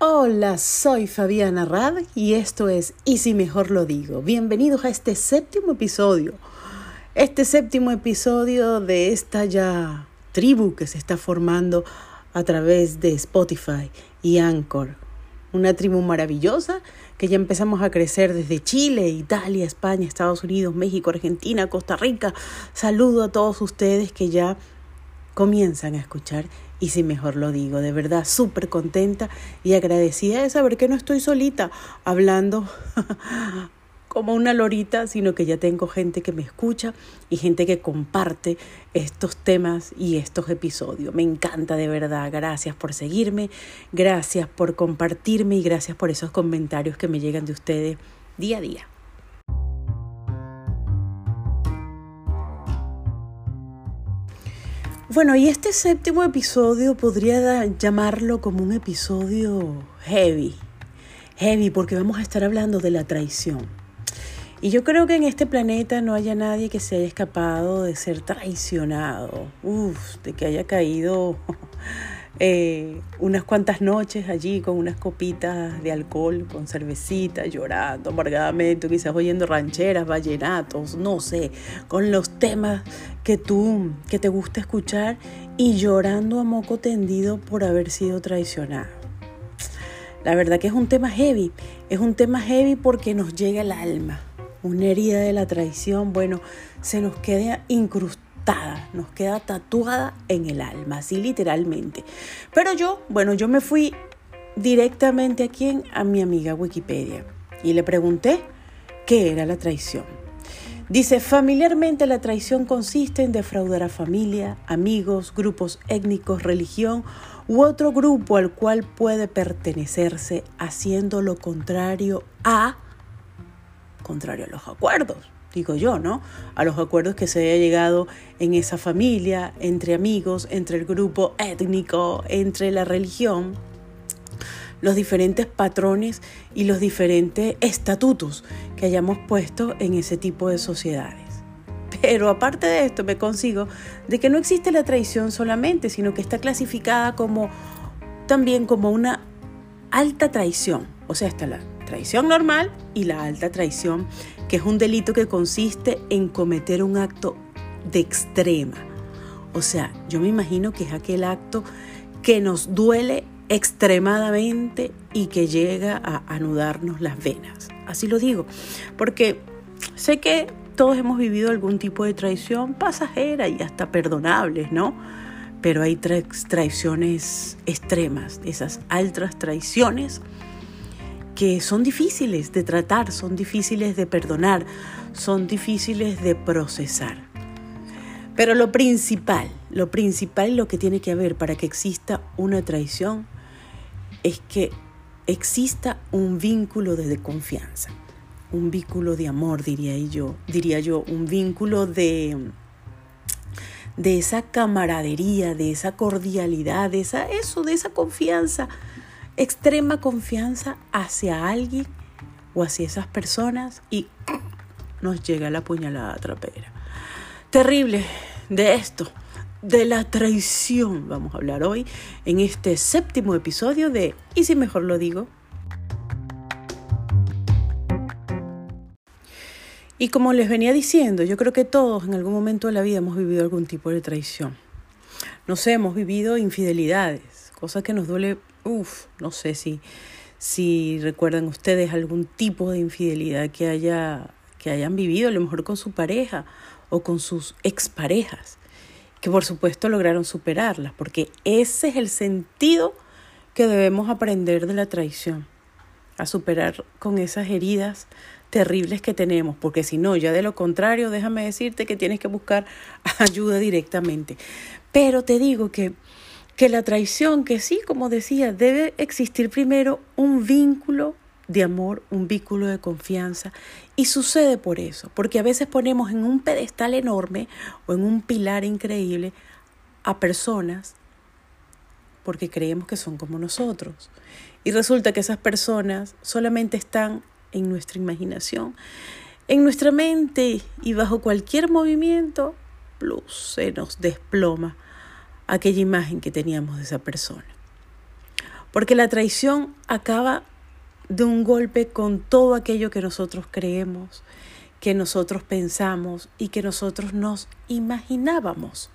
Hola, soy Fabiana Rad y esto es Y si mejor lo digo. Bienvenidos a este séptimo episodio. Este séptimo episodio de esta ya tribu que se está formando a través de Spotify y Anchor. Una tribu maravillosa que ya empezamos a crecer desde Chile, Italia, España, Estados Unidos, México, Argentina, Costa Rica. Saludo a todos ustedes que ya comienzan a escuchar y si mejor lo digo, de verdad súper contenta y agradecida de saber que no estoy solita hablando como una lorita, sino que ya tengo gente que me escucha y gente que comparte estos temas y estos episodios. Me encanta de verdad. Gracias por seguirme, gracias por compartirme y gracias por esos comentarios que me llegan de ustedes día a día. Bueno, y este séptimo episodio podría llamarlo como un episodio heavy. Heavy porque vamos a estar hablando de la traición. Y yo creo que en este planeta no haya nadie que se haya escapado de ser traicionado, Uf, de que haya caído eh, unas cuantas noches allí con unas copitas de alcohol, con cervecita, llorando amargadamente, quizás oyendo rancheras, vallenatos, no sé, con los temas que tú, que te gusta escuchar y llorando a moco tendido por haber sido traicionado. La verdad que es un tema heavy, es un tema heavy porque nos llega al alma una herida de la traición, bueno, se nos queda incrustada, nos queda tatuada en el alma, así literalmente. Pero yo, bueno, yo me fui directamente a quién, a mi amiga Wikipedia, y le pregunté qué era la traición. Dice, familiarmente la traición consiste en defraudar a familia, amigos, grupos étnicos, religión u otro grupo al cual puede pertenecerse haciendo lo contrario a contrario a los acuerdos, digo yo, ¿no? A los acuerdos que se haya llegado en esa familia, entre amigos, entre el grupo étnico, entre la religión, los diferentes patrones y los diferentes estatutos que hayamos puesto en ese tipo de sociedades. Pero aparte de esto me consigo de que no existe la traición solamente, sino que está clasificada como también como una alta traición. O sea, está la traición normal y la alta traición, que es un delito que consiste en cometer un acto de extrema. O sea, yo me imagino que es aquel acto que nos duele extremadamente y que llega a anudarnos las venas. Así lo digo, porque sé que todos hemos vivido algún tipo de traición pasajera y hasta perdonables, ¿no? Pero hay traiciones extremas, esas altas traiciones que son difíciles de tratar, son difíciles de perdonar, son difíciles de procesar. Pero lo principal, lo principal lo que tiene que haber para que exista una traición es que exista un vínculo de confianza, un vínculo de amor, diría yo, diría yo, un vínculo de de esa camaradería, de esa cordialidad, de esa eso, de esa confianza extrema confianza hacia alguien o hacia esas personas y nos llega la puñalada trapera. Terrible de esto, de la traición, vamos a hablar hoy en este séptimo episodio de ¿Y si mejor lo digo? Y como les venía diciendo, yo creo que todos en algún momento de la vida hemos vivido algún tipo de traición. No sé, hemos vivido infidelidades, cosas que nos duele Uf, no sé si, si recuerdan ustedes algún tipo de infidelidad que, haya, que hayan vivido, a lo mejor con su pareja o con sus exparejas, que por supuesto lograron superarlas, porque ese es el sentido que debemos aprender de la traición, a superar con esas heridas terribles que tenemos, porque si no, ya de lo contrario, déjame decirte que tienes que buscar ayuda directamente. Pero te digo que que la traición, que sí, como decía, debe existir primero un vínculo de amor, un vínculo de confianza. Y sucede por eso, porque a veces ponemos en un pedestal enorme o en un pilar increíble a personas porque creemos que son como nosotros. Y resulta que esas personas solamente están en nuestra imaginación, en nuestra mente y bajo cualquier movimiento, plus, se nos desploma aquella imagen que teníamos de esa persona. Porque la traición acaba de un golpe con todo aquello que nosotros creemos, que nosotros pensamos y que nosotros nos imaginábamos.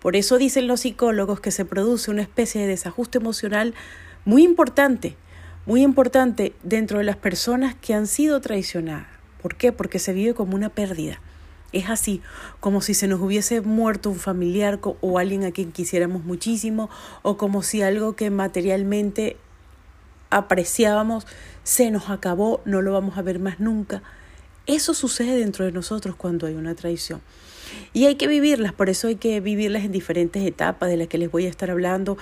Por eso dicen los psicólogos que se produce una especie de desajuste emocional muy importante, muy importante dentro de las personas que han sido traicionadas. ¿Por qué? Porque se vive como una pérdida. Es así, como si se nos hubiese muerto un familiar o alguien a quien quisiéramos muchísimo, o como si algo que materialmente apreciábamos se nos acabó, no lo vamos a ver más nunca. Eso sucede dentro de nosotros cuando hay una traición. Y hay que vivirlas, por eso hay que vivirlas en diferentes etapas de las que les voy a estar hablando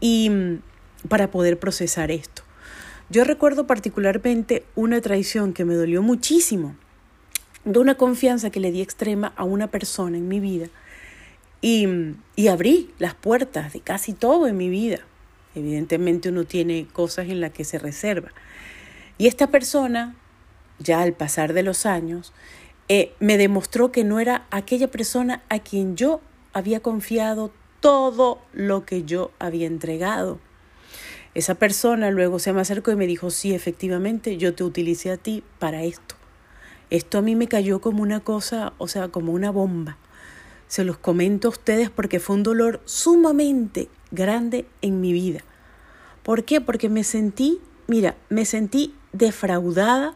y mm, para poder procesar esto. Yo recuerdo particularmente una traición que me dolió muchísimo de una confianza que le di extrema a una persona en mi vida y, y abrí las puertas de casi todo en mi vida. Evidentemente uno tiene cosas en las que se reserva. Y esta persona, ya al pasar de los años, eh, me demostró que no era aquella persona a quien yo había confiado todo lo que yo había entregado. Esa persona luego se me acercó y me dijo, sí, efectivamente, yo te utilicé a ti para esto. Esto a mí me cayó como una cosa, o sea, como una bomba. Se los comento a ustedes porque fue un dolor sumamente grande en mi vida. ¿Por qué? Porque me sentí, mira, me sentí defraudada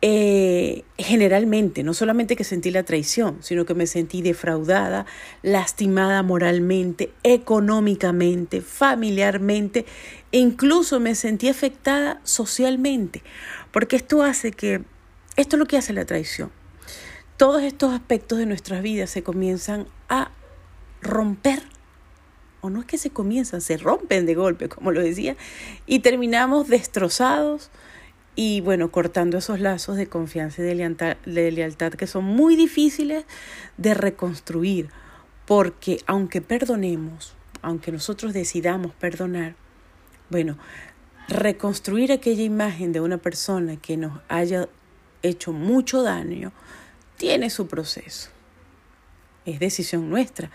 eh, generalmente, no solamente que sentí la traición, sino que me sentí defraudada, lastimada moralmente, económicamente, familiarmente, e incluso me sentí afectada socialmente, porque esto hace que esto es lo que hace la traición. Todos estos aspectos de nuestras vidas se comienzan a romper. O no es que se comienzan, se rompen de golpe, como lo decía, y terminamos destrozados y bueno, cortando esos lazos de confianza y de lealtad, de lealtad que son muy difíciles de reconstruir, porque aunque perdonemos, aunque nosotros decidamos perdonar, bueno, reconstruir aquella imagen de una persona que nos haya hecho mucho daño, tiene su proceso. Es decisión nuestra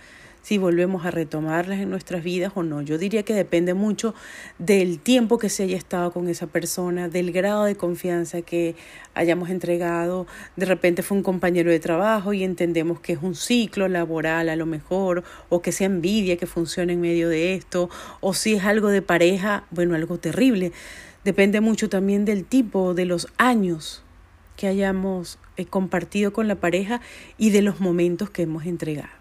si volvemos a retomarlas en nuestras vidas o no. Yo diría que depende mucho del tiempo que se haya estado con esa persona, del grado de confianza que hayamos entregado. De repente fue un compañero de trabajo y entendemos que es un ciclo laboral a lo mejor, o que sea envidia que funciona en medio de esto, o si es algo de pareja, bueno, algo terrible. Depende mucho también del tipo, de los años que hayamos eh, compartido con la pareja y de los momentos que hemos entregado.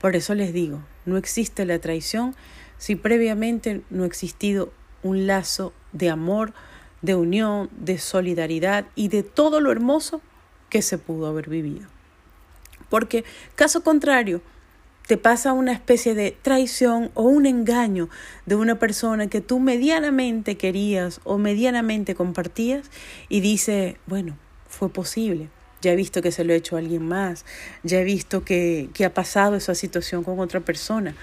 Por eso les digo, no existe la traición si previamente no ha existido un lazo de amor, de unión, de solidaridad y de todo lo hermoso que se pudo haber vivido. Porque caso contrario, te pasa una especie de traición o un engaño de una persona que tú medianamente querías o medianamente compartías y dice, bueno, fue posible. Ya he visto que se lo he hecho a alguien más, ya he visto que, que ha pasado esa situación con otra persona.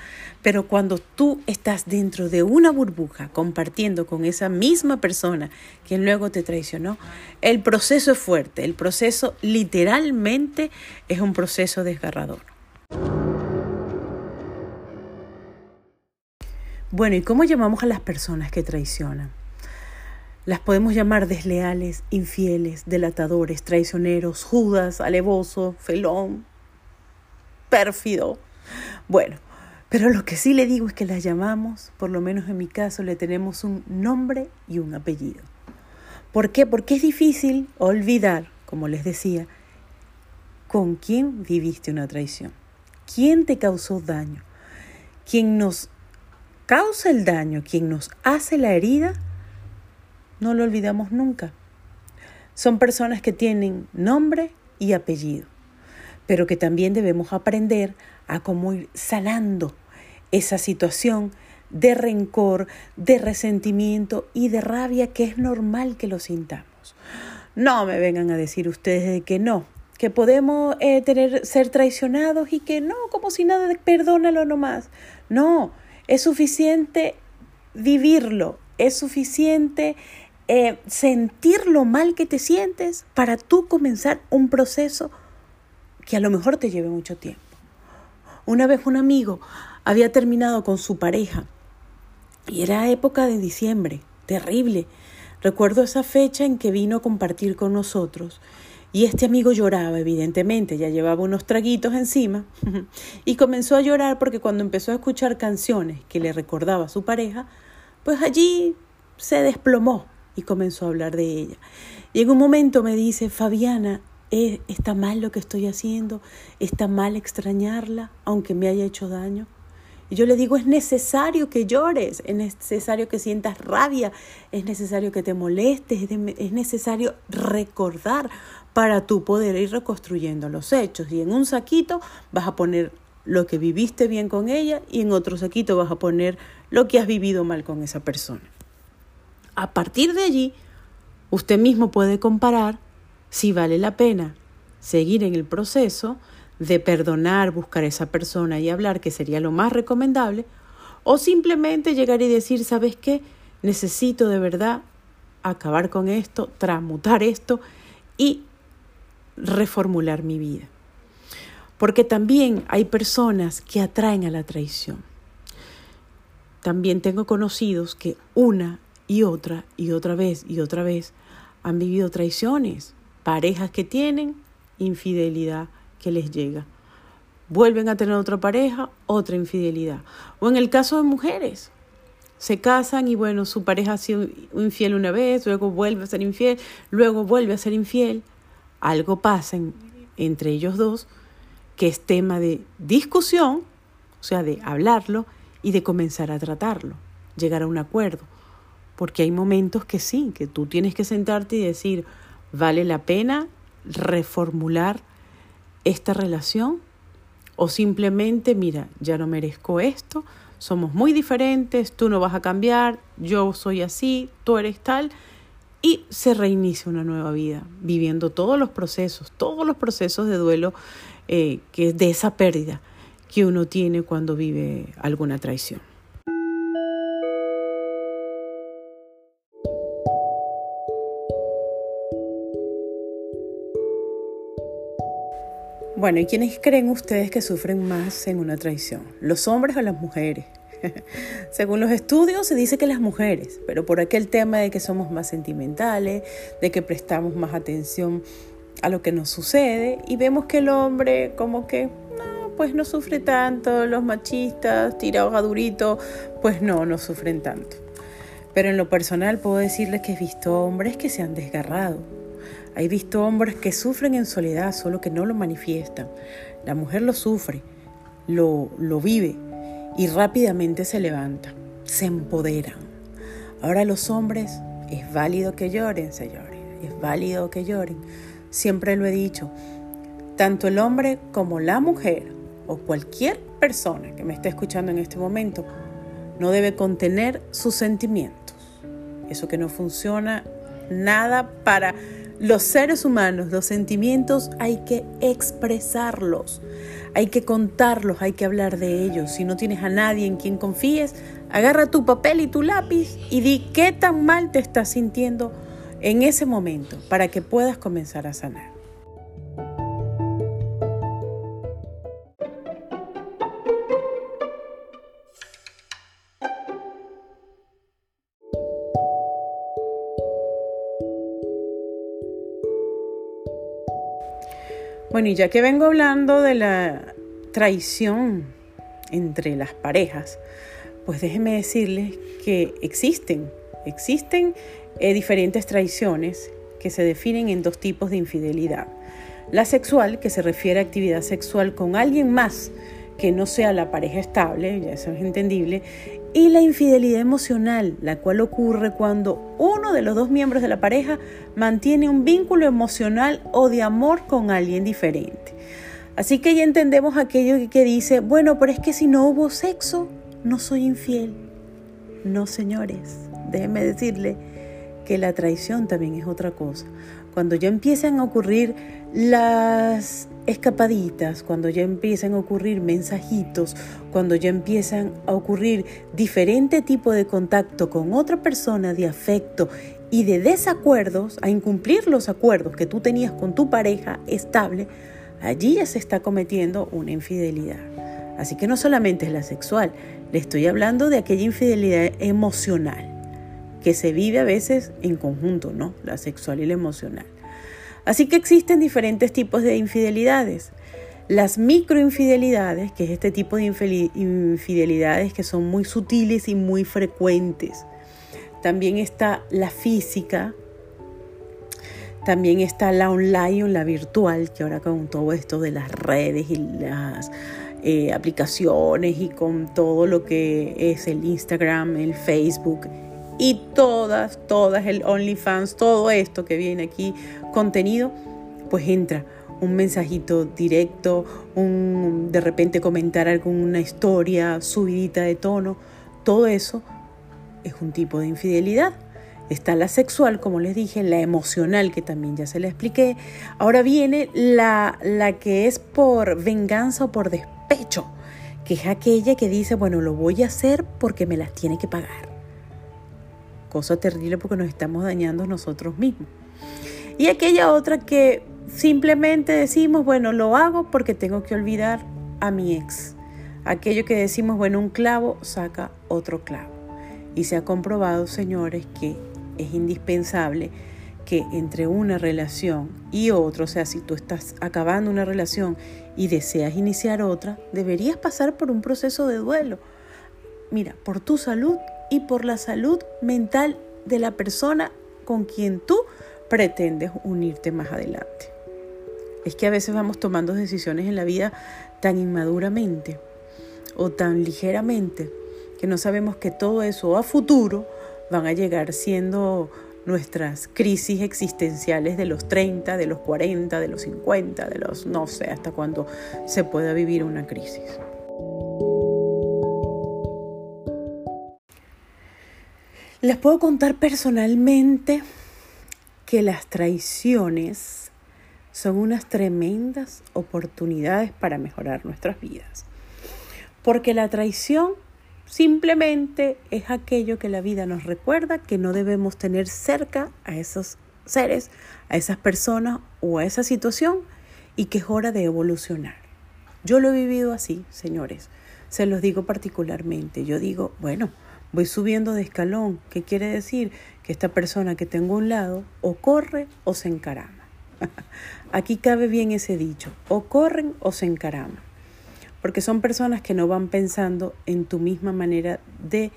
Pero cuando tú estás dentro de una burbuja compartiendo con esa misma persona quien luego te traicionó, el proceso es fuerte, el proceso literalmente es un proceso desgarrador. Bueno, ¿y cómo llamamos a las personas que traicionan? Las podemos llamar desleales, infieles, delatadores, traicioneros, judas, alevoso, felón, pérfido. Bueno, pero lo que sí le digo es que las llamamos, por lo menos en mi caso, le tenemos un nombre y un apellido. ¿Por qué? Porque es difícil olvidar, como les decía, con quién viviste una traición, quién te causó daño, quién nos causa el daño, quién nos hace la herida, no lo olvidamos nunca. Son personas que tienen nombre y apellido, pero que también debemos aprender a cómo ir sanando esa situación de rencor, de resentimiento y de rabia que es normal que lo sintamos. No me vengan a decir ustedes de que no, que podemos eh, tener, ser traicionados y que no, como si nada, perdónalo nomás. No, es suficiente vivirlo, es suficiente eh, sentir lo mal que te sientes para tú comenzar un proceso que a lo mejor te lleve mucho tiempo. Una vez un amigo había terminado con su pareja Y era época de diciembre, terrible. Recuerdo esa fecha en que vino a compartir con nosotros y este amigo lloraba, evidentemente, ya llevaba unos traguitos encima, y comenzó a llorar porque cuando empezó a escuchar canciones que le recordaba a su pareja, pues allí se desplomó y comenzó a hablar de ella. Y en un momento me dice, Fabiana, eh, ¿está mal lo que estoy haciendo? ¿Está mal extrañarla, aunque me haya hecho daño? Y yo le digo, es necesario que llores, es necesario que sientas rabia, es necesario que te molestes, es necesario recordar para tú poder ir reconstruyendo los hechos. Y en un saquito vas a poner lo que viviste bien con ella y en otro saquito vas a poner lo que has vivido mal con esa persona. A partir de allí, usted mismo puede comparar si vale la pena seguir en el proceso de perdonar, buscar a esa persona y hablar, que sería lo más recomendable, o simplemente llegar y decir, ¿sabes qué? Necesito de verdad acabar con esto, transmutar esto y reformular mi vida. Porque también hay personas que atraen a la traición. También tengo conocidos que una y otra y otra vez y otra vez han vivido traiciones, parejas que tienen infidelidad, que les llega. Vuelven a tener otra pareja, otra infidelidad. O en el caso de mujeres, se casan y bueno, su pareja ha sido infiel una vez, luego vuelve a ser infiel, luego vuelve a ser infiel. Algo pasa entre ellos dos que es tema de discusión, o sea, de hablarlo y de comenzar a tratarlo, llegar a un acuerdo. Porque hay momentos que sí, que tú tienes que sentarte y decir, vale la pena reformular esta relación o simplemente, mira, ya no merezco esto, somos muy diferentes, tú no vas a cambiar, yo soy así, tú eres tal, y se reinicia una nueva vida, viviendo todos los procesos, todos los procesos de duelo eh, que de esa pérdida que uno tiene cuando vive alguna traición. Bueno, ¿y quiénes creen ustedes que sufren más en una traición? ¿Los hombres o las mujeres? Según los estudios se dice que las mujeres, pero por aquel tema de que somos más sentimentales, de que prestamos más atención a lo que nos sucede y vemos que el hombre como que no, pues no sufre tanto, los machistas tirados a durito, pues no, no sufren tanto. Pero en lo personal puedo decirles que he visto hombres que se han desgarrado, He visto hombres que sufren en soledad, solo que no lo manifiestan. La mujer lo sufre, lo, lo vive y rápidamente se levanta, se empoderan. Ahora los hombres, es válido que lloren, señores, es válido que lloren. Siempre lo he dicho, tanto el hombre como la mujer o cualquier persona que me esté escuchando en este momento no debe contener sus sentimientos. Eso que no funciona nada para los seres humanos, los sentimientos hay que expresarlos, hay que contarlos, hay que hablar de ellos. Si no tienes a nadie en quien confíes, agarra tu papel y tu lápiz y di qué tan mal te estás sintiendo en ese momento para que puedas comenzar a sanar. Bueno, y ya que vengo hablando de la traición entre las parejas, pues déjenme decirles que existen, existen eh, diferentes traiciones que se definen en dos tipos de infidelidad. La sexual, que se refiere a actividad sexual con alguien más que no sea la pareja estable, ya eso es entendible, y la infidelidad emocional, la cual ocurre cuando uno de los dos miembros de la pareja mantiene un vínculo emocional o de amor con alguien diferente. Así que ya entendemos aquello que dice, bueno, pero es que si no hubo sexo, no soy infiel. No, señores, déjenme decirle que la traición también es otra cosa. Cuando ya empiezan a ocurrir las escapaditas, cuando ya empiezan a ocurrir mensajitos, cuando ya empiezan a ocurrir diferente tipo de contacto con otra persona de afecto y de desacuerdos, a incumplir los acuerdos que tú tenías con tu pareja estable, allí ya se está cometiendo una infidelidad. Así que no solamente es la sexual, Le estoy hablando de aquella infidelidad emocional que se vive a veces en conjunto, ¿no? La sexual y la emocional. Así que existen diferentes tipos de infidelidades. Las microinfidelidades, que es este tipo de infidelidades que son muy sutiles y muy frecuentes. También está la física, también está la online o la virtual, que ahora con todo esto de las redes y las eh, aplicaciones y con todo lo que es el Instagram, el Facebook y todas, todas, el OnlyFans, todo esto que viene aquí, contenido, pues entra un mensajito directo, un de repente comentar alguna historia subidita de tono, todo eso es un tipo de infidelidad. Está la sexual, como les dije, la emocional, que también ya se la expliqué. Ahora viene la, la que es por venganza o por despecho, que es aquella que dice, bueno, lo voy a hacer porque me las tiene que pagar. Cosa terrible porque nos estamos dañando nosotros mismos. Y aquella otra que simplemente decimos, bueno, lo hago porque tengo que olvidar a mi ex. Aquello que decimos, bueno, un clavo saca otro clavo. Y se ha comprobado, señores, que es indispensable que entre una relación y otra, o sea, si tú estás acabando una relación y deseas iniciar otra, deberías pasar por un proceso de duelo. Mira, por tu salud y por la salud mental de la persona con quien tú pretendes unirte más adelante. Es que a veces vamos tomando decisiones en la vida tan inmaduramente o tan ligeramente que no sabemos que todo eso a futuro van a llegar siendo nuestras crisis existenciales de los 30, de los 40, de los 50, de los no sé hasta cuándo se pueda vivir una crisis. Les puedo contar personalmente que las traiciones son unas tremendas oportunidades para mejorar nuestras vidas. Porque la traición Simplemente es aquello que la vida nos recuerda que no debemos tener cerca a esos seres, a esas personas o a esa situación y que es hora de evolucionar. Yo lo he vivido así, señores. Se los digo particularmente. Yo digo, bueno, voy subiendo de escalón. ¿Qué quiere decir? Que esta persona que tengo a un lado o corre o se encarama. Aquí cabe bien ese dicho, o corren o se encaraman porque son personas que no van pensando en tu misma manera de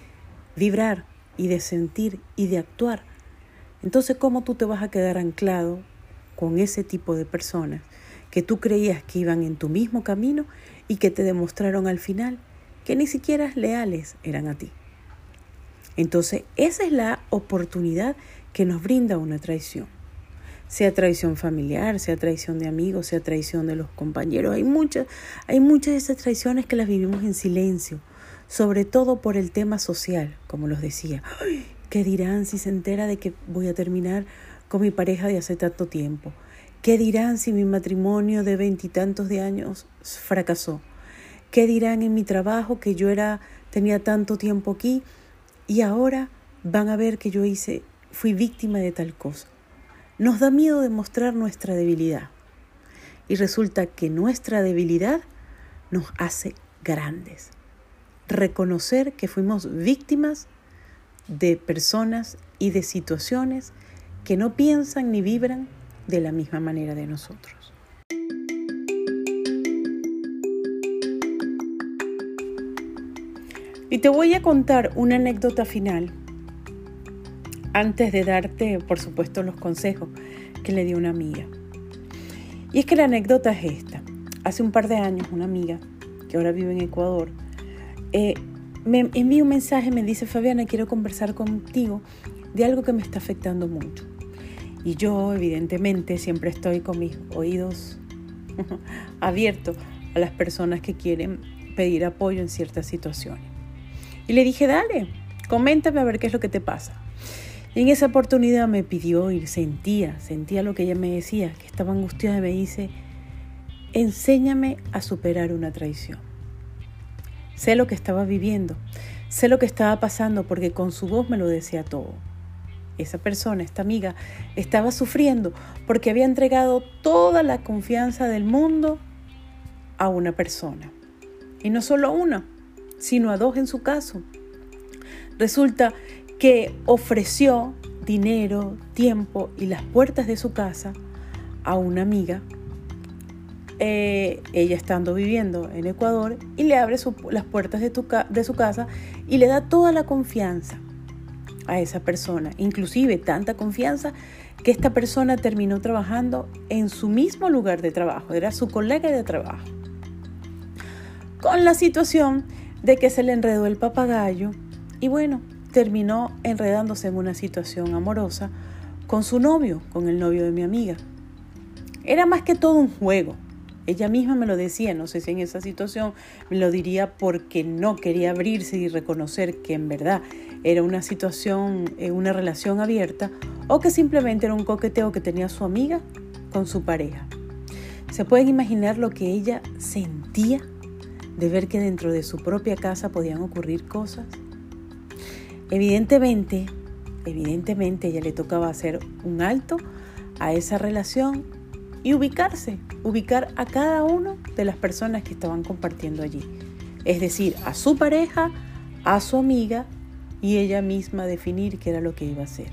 vibrar y de sentir y de actuar. Entonces, ¿cómo tú te vas a quedar anclado con ese tipo de personas que tú creías que iban en tu mismo camino y que te demostraron al final que ni siquiera leales eran a ti? Entonces, esa es la oportunidad que nos brinda una traición sea traición familiar, sea traición de amigos, sea traición de los compañeros. Hay muchas, hay muchas de esas traiciones que las vivimos en silencio, sobre todo por el tema social, como los decía. ¿Qué dirán si se entera de que voy a terminar con mi pareja de hace tanto tiempo? ¿Qué dirán si mi matrimonio de veintitantos de años fracasó? ¿Qué dirán en mi trabajo que yo era tenía tanto tiempo aquí y ahora van a ver que yo hice fui víctima de tal cosa? Nos da miedo demostrar nuestra debilidad. Y resulta que nuestra debilidad nos hace grandes. Reconocer que fuimos víctimas de personas y de situaciones que no piensan ni vibran de la misma manera de nosotros. Te voy a contar una anécdota final antes de darte, por supuesto, los consejos que le dio una amiga. Y es que la anécdota es esta. Hace un par de años una amiga, que ahora vive en Ecuador, eh, me envía un mensaje, me dice, Fabiana, quiero conversar contigo de algo que me está afectando mucho. Y yo, evidentemente, siempre estoy con mis oídos abiertos a las personas que quieren pedir apoyo en ciertas situaciones. Y le dije, dale, coméntame a ver qué es lo que te pasa. Y en esa oportunidad me pidió y sentía, sentía lo que ella me decía, que estaba angustiada y me dice, enséñame a superar una traición. Sé lo que estaba viviendo, sé lo que estaba pasando porque con su voz me lo decía todo. Esa persona, esta amiga, estaba sufriendo porque había entregado toda la confianza del mundo a una persona. Y no solo una, sino a dos en su caso. Resulta que ofreció dinero, tiempo y las puertas de su casa a una amiga, eh, ella estando viviendo en Ecuador, y le abre las puertas de, de su casa y le da toda la confianza a esa persona, inclusive tanta confianza que esta persona terminó trabajando en su mismo lugar de trabajo, era su colega de trabajo. Con la situación de que se le enredó el papagayo y bueno, terminó enredándose en una situación amorosa con su novio, con el novio de mi amiga. Era más que todo un juego. Ella misma me lo decía, no sé si en esa situación me lo diría porque no quería abrirse y reconocer que en verdad era una situación, eh, una relación abierta o que simplemente era un coqueteo que tenía su amiga con su pareja. ¿Se pueden imaginar lo que ella sentía de ver que dentro de su propia casa podían ocurrir cosas? Evidentemente, evidentemente ella le tocaba hacer un alto a esa relación y ubicarse, ubicar a cada uno de las personas que estaban compartiendo allí. Es decir, a su pareja, a su amiga y ella misma definir qué era lo que iba a hacer.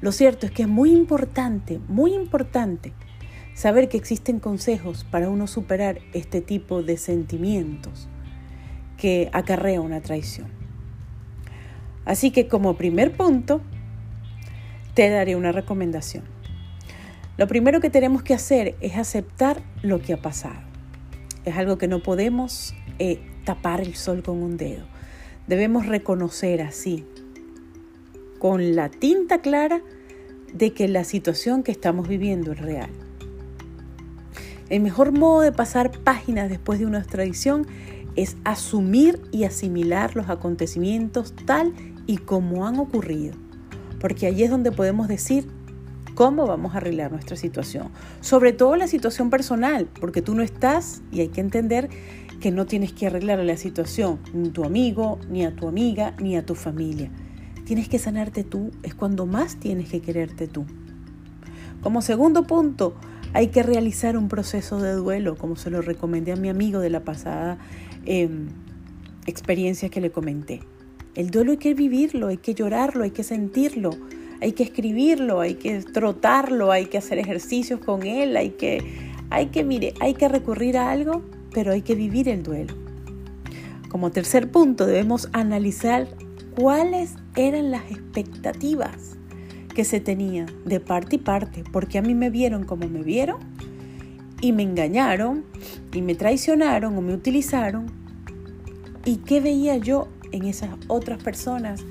Lo cierto es que es muy importante, muy importante saber que existen consejos para uno superar este tipo de sentimientos que acarrea una traición. Así que como primer punto, te daré una recomendación. Lo primero que tenemos que hacer es aceptar lo que ha pasado. Es algo que no podemos eh, tapar el sol con un dedo. Debemos reconocer así, con la tinta clara, de que la situación que estamos viviendo es real. El mejor modo de pasar páginas después de una extradición es asumir y asimilar los acontecimientos tal y como han ocurrido, porque allí es donde podemos decir cómo vamos a arreglar nuestra situación, sobre todo la situación personal, porque tú no estás y hay que entender que no tienes que arreglar la situación ni a tu amigo, ni a tu amiga, ni a tu familia. Tienes que sanarte tú, es cuando más tienes que quererte tú. Como segundo punto, hay que realizar un proceso de duelo, como se lo recomendé a mi amigo de la pasada em, experiencia que le comenté. El duelo hay que vivirlo, hay que llorarlo, hay que sentirlo, hay que escribirlo, hay que trotarlo, hay que hacer ejercicios con él, hay que, hay que, mire, hay que recurrir a algo, pero hay que vivir el duelo. Como tercer punto, debemos analizar cuáles eran las expectativas que se tenía de parte y parte, porque a mí me vieron como me vieron y me engañaron y me traicionaron o me utilizaron. ¿Y qué veía yo en esas otras personas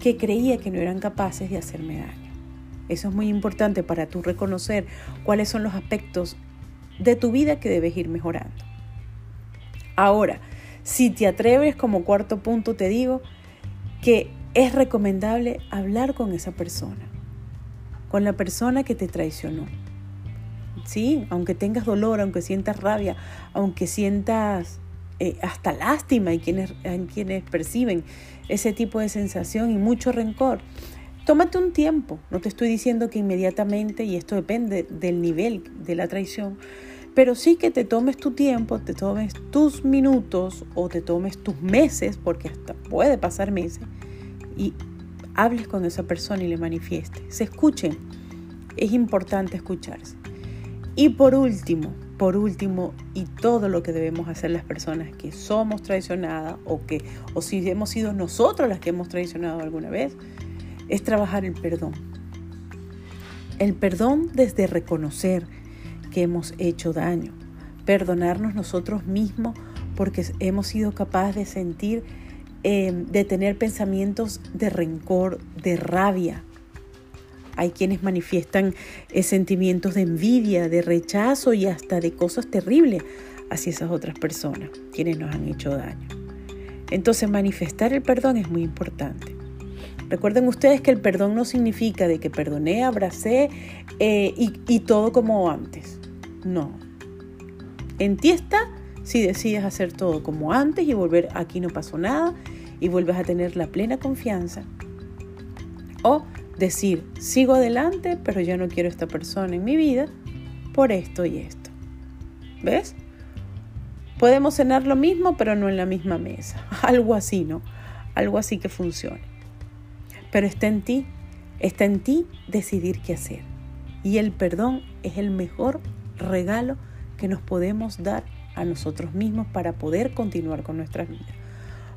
que creía que no eran capaces de hacerme daño? Eso es muy importante para tú reconocer cuáles son los aspectos de tu vida que debes ir mejorando. Ahora, si te atreves como cuarto punto, te digo que es recomendable hablar con esa persona, con la persona que te traicionó. Sí, aunque tengas dolor, aunque sientas rabia, aunque sientas eh, hasta lástima en quienes, en quienes perciben ese tipo de sensación y mucho rencor. Tómate un tiempo, no te estoy diciendo que inmediatamente, y esto depende del nivel de la traición, pero sí que te tomes tu tiempo, te tomes tus minutos o te tomes tus meses, porque hasta puede pasar meses, y hables con esa persona y le manifiestes. Se escuchen. Es importante escucharse. Y por último, por último, y todo lo que debemos hacer las personas que somos traicionadas o que o si hemos sido nosotros las que hemos traicionado alguna vez, es trabajar el perdón. El perdón desde reconocer que hemos hecho daño, perdonarnos nosotros mismos porque hemos sido capaces de sentir Em, de tener pensamientos de rencor, de rabia. Hay quienes manifiestan eh, sentimientos de envidia, de rechazo y hasta de cosas terribles hacia esas otras personas, quienes nos han hecho daño. Entonces manifestar el perdón es muy importante. Recuerden ustedes que el perdón no significa de que perdoné, abracé eh, y, y todo como antes. No. En ti está si decides hacer todo como antes y volver aquí no pasó nada y vuelves a tener la plena confianza. O decir, sigo adelante, pero ya no quiero esta persona en mi vida por esto y esto. ¿Ves? Podemos cenar lo mismo, pero no en la misma mesa. Algo así, ¿no? Algo así que funcione. Pero está en ti, está en ti decidir qué hacer. Y el perdón es el mejor regalo que nos podemos dar a nosotros mismos para poder continuar con nuestras vidas.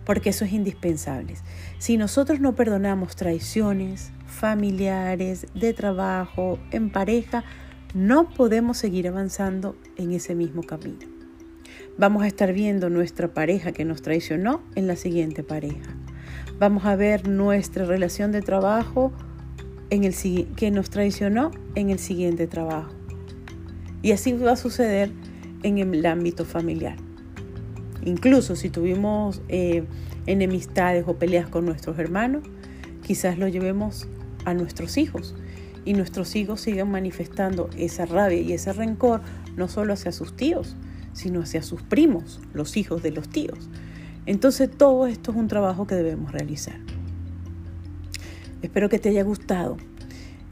Porque eso es indispensable. Si nosotros no perdonamos traiciones familiares, de trabajo, en pareja, no podemos seguir avanzando en ese mismo camino. Vamos a estar viendo nuestra pareja que nos traicionó en la siguiente pareja. Vamos a ver nuestra relación de trabajo en el, que nos traicionó en el siguiente trabajo. Y así va a suceder en el ámbito familiar. Incluso si tuvimos eh, enemistades o peleas con nuestros hermanos, quizás lo llevemos a nuestros hijos y nuestros hijos sigan manifestando esa rabia y ese rencor no solo hacia sus tíos, sino hacia sus primos, los hijos de los tíos. Entonces todo esto es un trabajo que debemos realizar. Espero que te haya gustado,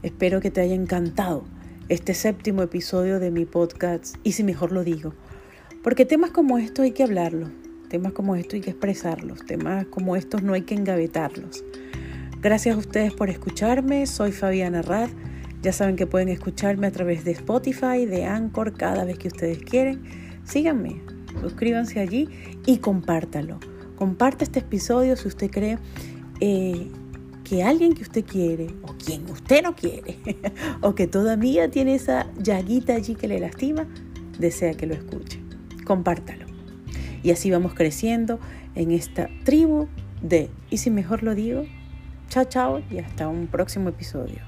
espero que te haya encantado este séptimo episodio de mi podcast, y si mejor lo digo, porque temas como estos hay que hablarlos, temas como estos hay que expresarlos, temas como estos no hay que engavetarlos. Gracias a ustedes por escucharme, soy Fabiana Rad, ya saben que pueden escucharme a través de Spotify, de Anchor, cada vez que ustedes quieren. Síganme, suscríbanse allí y compártalo. Comparte este episodio si usted cree eh, que alguien que usted quiere o quien usted no quiere o que todavía tiene esa llaguita allí que le lastima, desea que lo escuche. Compártalo. Y así vamos creciendo en esta tribu de, y si mejor lo digo, chao chao y hasta un próximo episodio.